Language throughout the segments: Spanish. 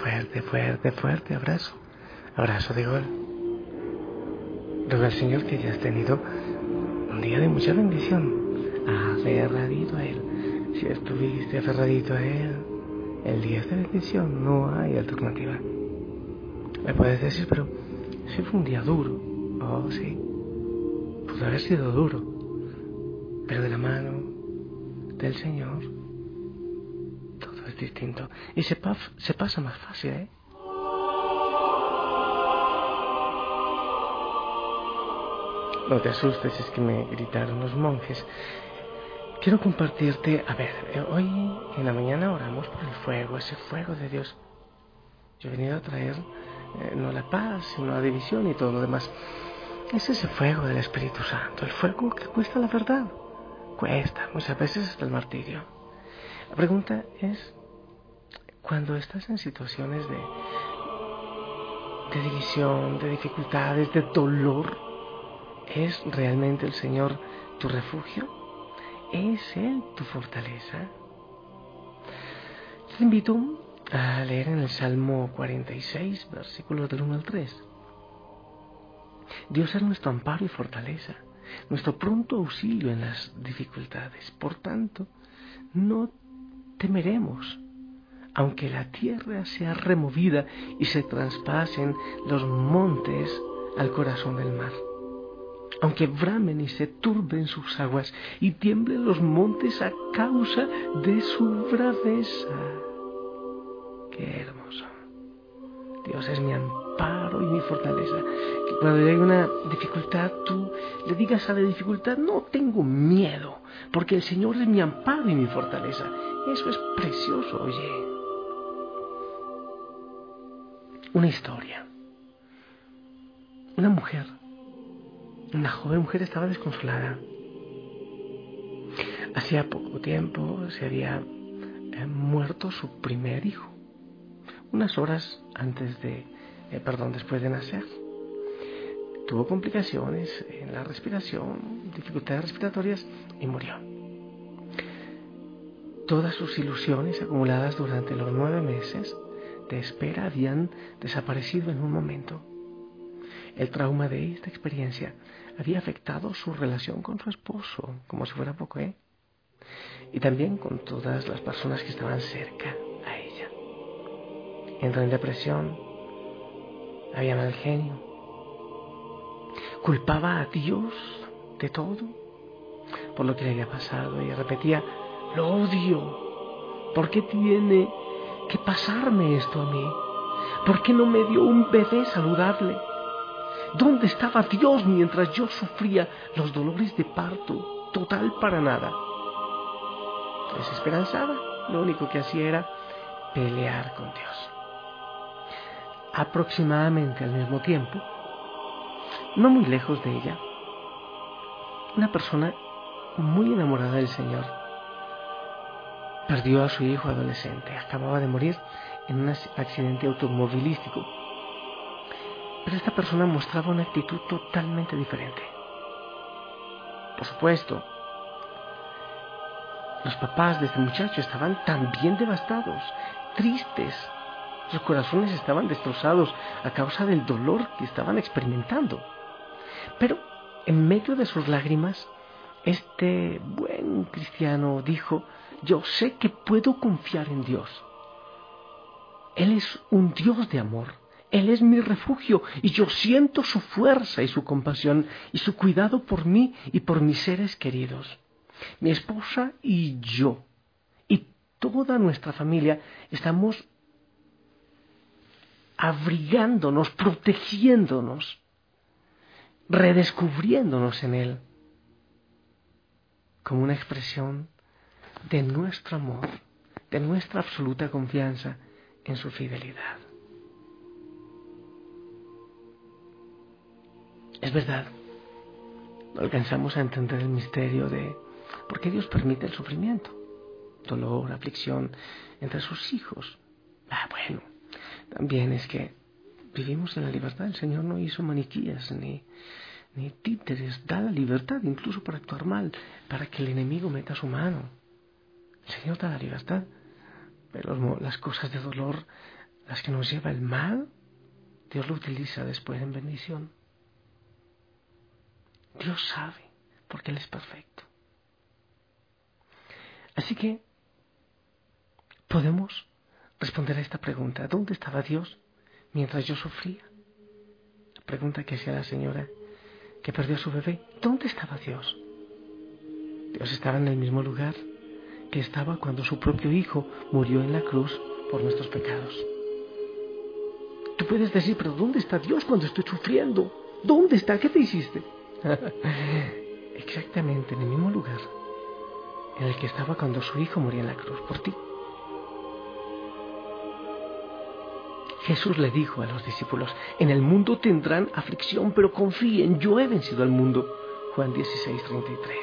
fuerte, fuerte, fuerte abrazo. Abrazo de gol. Ruego al Señor que hayas tenido un día de mucha bendición. Aferradito a Él. Si estuviste aferradito a Él, el día de bendición, no hay alternativa. Me puedes decir, pero si fue un día duro. Oh, sí. Pudo haber sido duro. Pero de la mano del Señor, distinto. Y se, pasa más fácil, ¿eh? No te asustes, es que me gritaron los monjes. Quiero compartirte, a ver, eh, hoy en la mañana oramos por el fuego, ese fuego de Dios. Yo he venido a traer eh, no la paz, sino la división y todo lo demás. Es ese fuego del Espíritu Santo, el fuego que cuesta la verdad. Cuesta, muchas veces hasta el martirio. La pregunta es, cuando estás en situaciones de, división, de dificultades, de dolor, ¿es realmente el Señor tu refugio? ¿Es Él tu fortaleza? Te invito a leer en el Salmo 46, versículos del 1 al 3. Dios es nuestro amparo y fortaleza, nuestro pronto auxilio en las dificultades. Por tanto, no temeremos, aunque la tierra sea removida y se traspasen los montes al corazón del mar aunque bramen y se turben sus aguas y tiemblen los montes a causa de su braveza. Qué hermoso. Dios es mi amparo y mi fortaleza. Que cuando hay una dificultad, tú le digas a la dificultad, no tengo miedo, porque el Señor es mi amparo y mi fortaleza. Eso es precioso, oye. Una historia. Una mujer una joven mujer estaba desconsolada. Hacía poco tiempo se había eh, muerto su primer hijo, unas horas antes de, eh, perdón, después de nacer. Tuvo complicaciones en la respiración, dificultades respiratorias y murió. Todas sus ilusiones acumuladas durante los nueve meses de espera habían desaparecido en un momento. El trauma de esta experiencia había afectado su relación con su esposo, como si fuera poco, ¿eh? Y también con todas las personas que estaban cerca a ella. Entró en depresión, había mal genio, culpaba a Dios de todo por lo que le había pasado y repetía, lo odio, ¿por qué tiene que pasarme esto a mí? ¿Por qué no me dio un bebé saludable? ¿Dónde estaba Dios mientras yo sufría los dolores de parto? Total para nada. Desesperanzada, lo único que hacía era pelear con Dios. Aproximadamente al mismo tiempo, no muy lejos de ella, una persona muy enamorada del Señor perdió a su hijo adolescente. Acababa de morir en un accidente automovilístico pero esta persona mostraba una actitud totalmente diferente. Por supuesto, los papás de este muchacho estaban también devastados, tristes. Sus corazones estaban destrozados a causa del dolor que estaban experimentando. Pero en medio de sus lágrimas, este buen cristiano dijo, yo sé que puedo confiar en Dios. Él es un Dios de amor él es mi refugio y yo siento su fuerza y su compasión y su cuidado por mí y por mis seres queridos. Mi esposa y yo y toda nuestra familia estamos abrigándonos, protegiéndonos, redescubriéndonos en Él como una expresión de nuestro amor, de nuestra absoluta confianza en su fidelidad. Es verdad, alcanzamos a entender el misterio de por qué Dios permite el sufrimiento, dolor, aflicción entre sus hijos. Ah, bueno, también es que vivimos en la libertad. El Señor no hizo maniquías ni, ni títeres, da la libertad incluso para actuar mal, para que el enemigo meta su mano. El Señor da la libertad, pero las cosas de dolor las que nos lleva el mal, Dios lo utiliza después en bendición. Dios sabe, porque Él es perfecto. Así que podemos responder a esta pregunta. ¿Dónde estaba Dios mientras yo sufría? La pregunta que hacía la señora que perdió a su bebé. ¿Dónde estaba Dios? Dios estaba en el mismo lugar que estaba cuando su propio Hijo murió en la cruz por nuestros pecados. Tú puedes decir, pero ¿dónde está Dios cuando estoy sufriendo? ¿Dónde está? ¿Qué te hiciste? Exactamente en el mismo lugar en el que estaba cuando su Hijo murió en la cruz por ti. Jesús le dijo a los discípulos, en el mundo tendrán aflicción, pero confíen, yo he vencido al mundo. Juan 16, 33.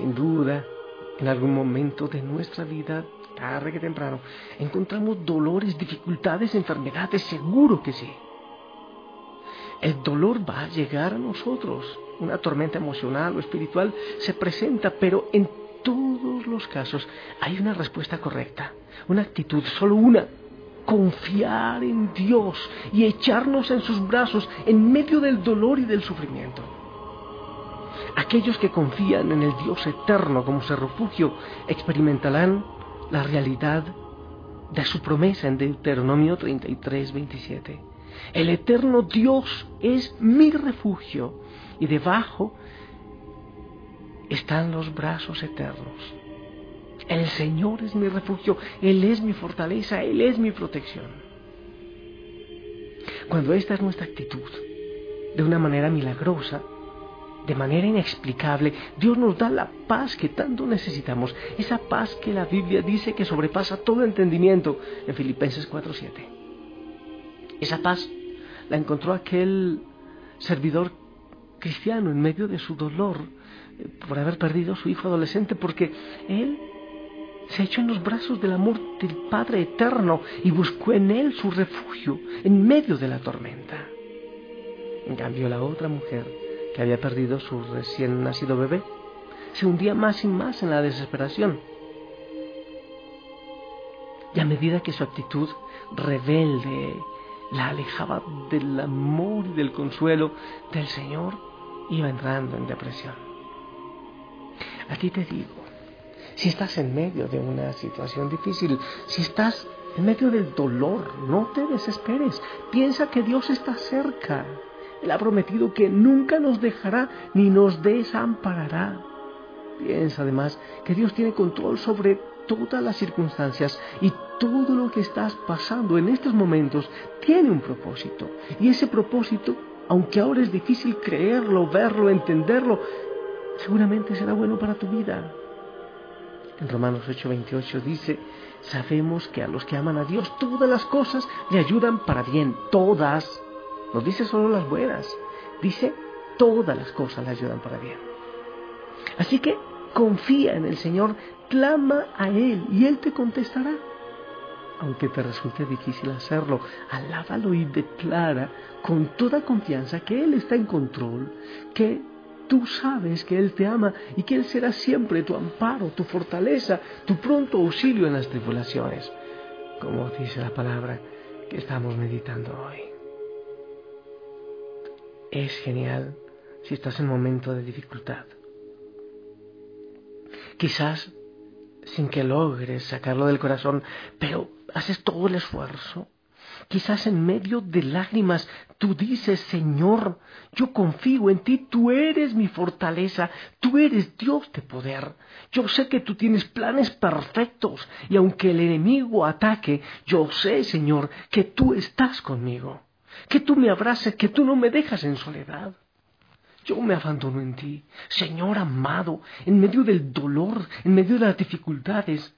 Sin duda, en algún momento de nuestra vida, tarde que temprano, encontramos dolores, dificultades, enfermedades, seguro que sí. El dolor va a llegar a nosotros. Una tormenta emocional o espiritual se presenta, pero en todos los casos hay una respuesta correcta, una actitud, solo una, confiar en Dios y echarnos en sus brazos en medio del dolor y del sufrimiento. Aquellos que confían en el Dios eterno como su refugio experimentarán la realidad de su promesa en Deuteronomio 33, 27. El eterno Dios es mi refugio y debajo están los brazos eternos. El Señor es mi refugio, Él es mi fortaleza, Él es mi protección. Cuando esta es nuestra actitud, de una manera milagrosa, de manera inexplicable, Dios nos da la paz que tanto necesitamos, esa paz que la Biblia dice que sobrepasa todo entendimiento en Filipenses 4:7. Esa paz la encontró aquel servidor cristiano en medio de su dolor eh, por haber perdido a su hijo adolescente, porque él se echó en los brazos del amor del Padre Eterno y buscó en él su refugio en medio de la tormenta. En cambio, la otra mujer, que había perdido su recién nacido bebé, se hundía más y más en la desesperación. Y a medida que su actitud rebelde la alejaba del amor y del consuelo del Señor, iba entrando en depresión. A ti te digo, si estás en medio de una situación difícil, si estás en medio del dolor, no te desesperes. Piensa que Dios está cerca. Él ha prometido que nunca nos dejará ni nos desamparará. Piensa además que Dios tiene control sobre todas las circunstancias y todo lo que estás pasando en estos momentos tiene un propósito. Y ese propósito, aunque ahora es difícil creerlo, verlo, entenderlo, seguramente será bueno para tu vida. En Romanos 8:28 dice, sabemos que a los que aman a Dios todas las cosas le ayudan para bien, todas. No dice solo las buenas, dice todas las cosas le ayudan para bien. Así que confía en el Señor, clama a Él y Él te contestará. Aunque te resulte difícil hacerlo, alábalo y declara con toda confianza que Él está en control, que Tú sabes que Él te ama y que Él será siempre tu amparo, tu fortaleza, tu pronto auxilio en las tribulaciones, como dice la palabra que estamos meditando hoy. Es genial si estás en momento de dificultad. Quizás sin que logres sacarlo del corazón, pero haces todo el esfuerzo Quizás en medio de lágrimas tú dices, Señor, yo confío en ti, tú eres mi fortaleza, tú eres Dios de poder. Yo sé que tú tienes planes perfectos y aunque el enemigo ataque, yo sé, Señor, que tú estás conmigo, que tú me abraces, que tú no me dejas en soledad. Yo me abandono en ti, Señor amado, en medio del dolor, en medio de las dificultades.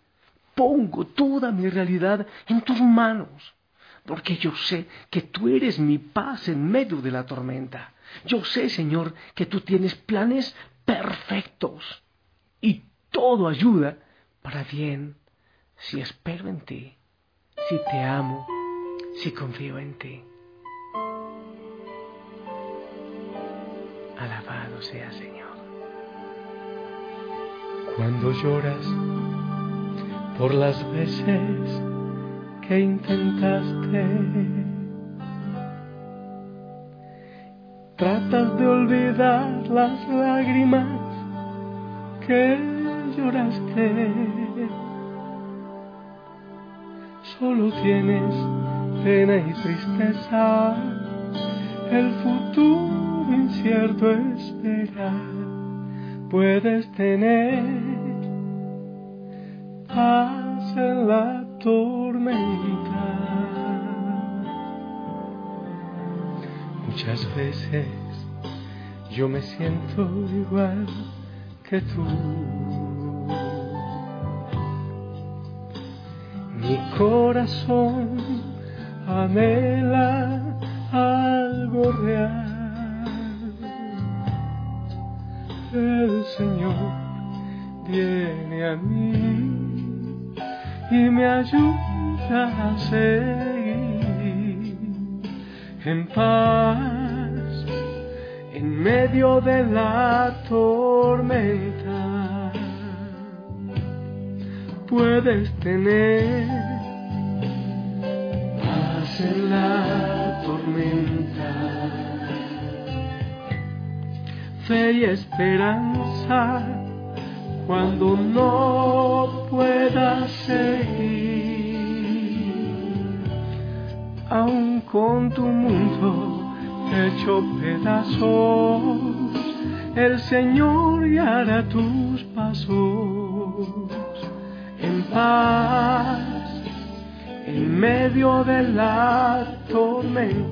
Pongo toda mi realidad en tus manos porque yo sé que tú eres mi paz en medio de la tormenta. Yo sé, Señor, que tú tienes planes perfectos y todo ayuda para bien si espero en ti, si te amo, si confío en ti. Alabado sea, Señor. Cuando lloras por las veces que intentaste. Tratas de olvidar las lágrimas que lloraste. Solo tienes pena y tristeza, el futuro incierto espera. Puedes tener paz en la tormenta. Muchas veces yo me siento igual que tú. Mi corazón anhela algo real. El Señor viene a mí y me ayuda a seguir en paz en medio de la tormenta. Puedes tener paz en la tormenta, fe y esperanza cuando no puedas seguir, aún con tu mundo hecho pedazos, el Señor guiará tus pasos en paz en medio de la tormenta.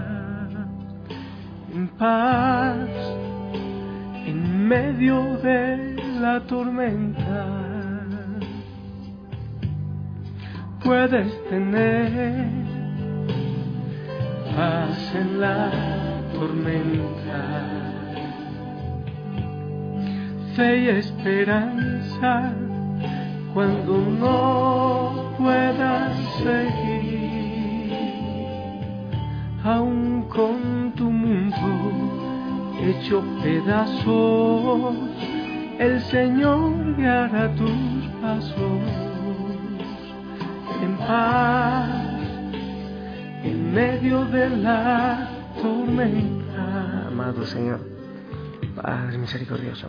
paz en medio de la tormenta. Puedes tener paz en la tormenta, fe y esperanza cuando no puedas seguir, aún con tu mundo hecho pedazos, el Señor guiará tus pasos en paz en medio de la tormenta. Amado Señor, Padre misericordioso.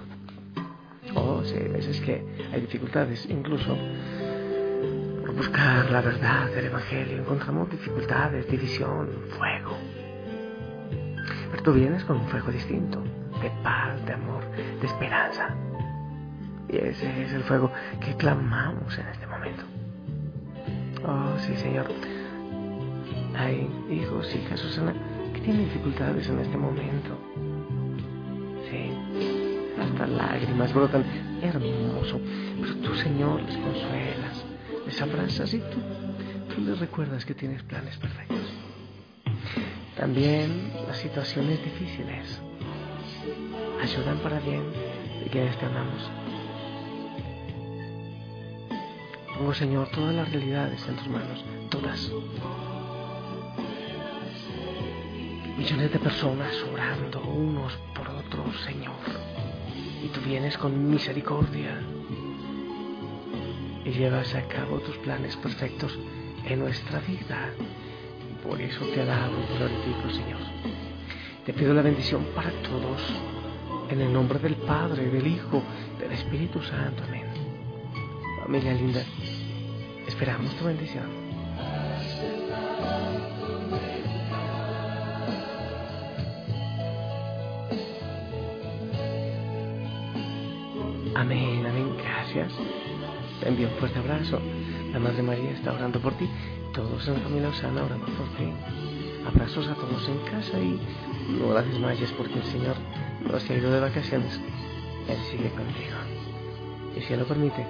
Oh, sí, hay veces que hay dificultades, incluso por buscar la verdad del Evangelio. Encontramos dificultades, división, fuego. Pero tú vienes con un fuego distinto, de paz, de amor, de esperanza. Y ese es el fuego que clamamos en este momento. Oh, sí, Señor. Hay hijos, hijas, Susana, que tienen dificultades en este momento. Sí, hasta lágrimas brotan. Hermoso. Pero tú, Señor, les consuelas, les abrazas y tú, tú les recuerdas que tienes planes perfectos. También las situaciones difíciles ayudan para bien de quienes te amamos. Pongo, Señor, todas las realidades en tus manos, todas. Millones de personas orando unos por otros, Señor. Y tú vienes con misericordia y llevas a cabo tus planes perfectos en nuestra vida. Por eso te alabo y glorifico, Señor. Te pido la bendición para todos, en el nombre del Padre, del Hijo, del Espíritu Santo. Amén. Familia linda, esperamos tu bendición. Amén, amén, gracias. Te envío un fuerte abrazo. La Madre María está orando por ti. Todos en la familia Osana oramos por ti. Abrazos a todos en casa y no las desmayes porque el Señor no se ha ido de vacaciones. Él sigue contigo. Y si Él lo permite,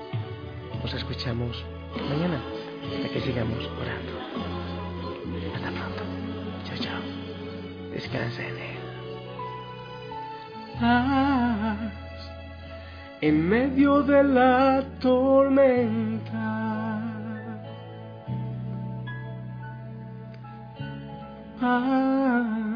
nos escuchamos mañana hasta que sigamos orando. Hasta pronto. Chao, chao. Descansa en Él. Paz en medio de la tormenta. Paz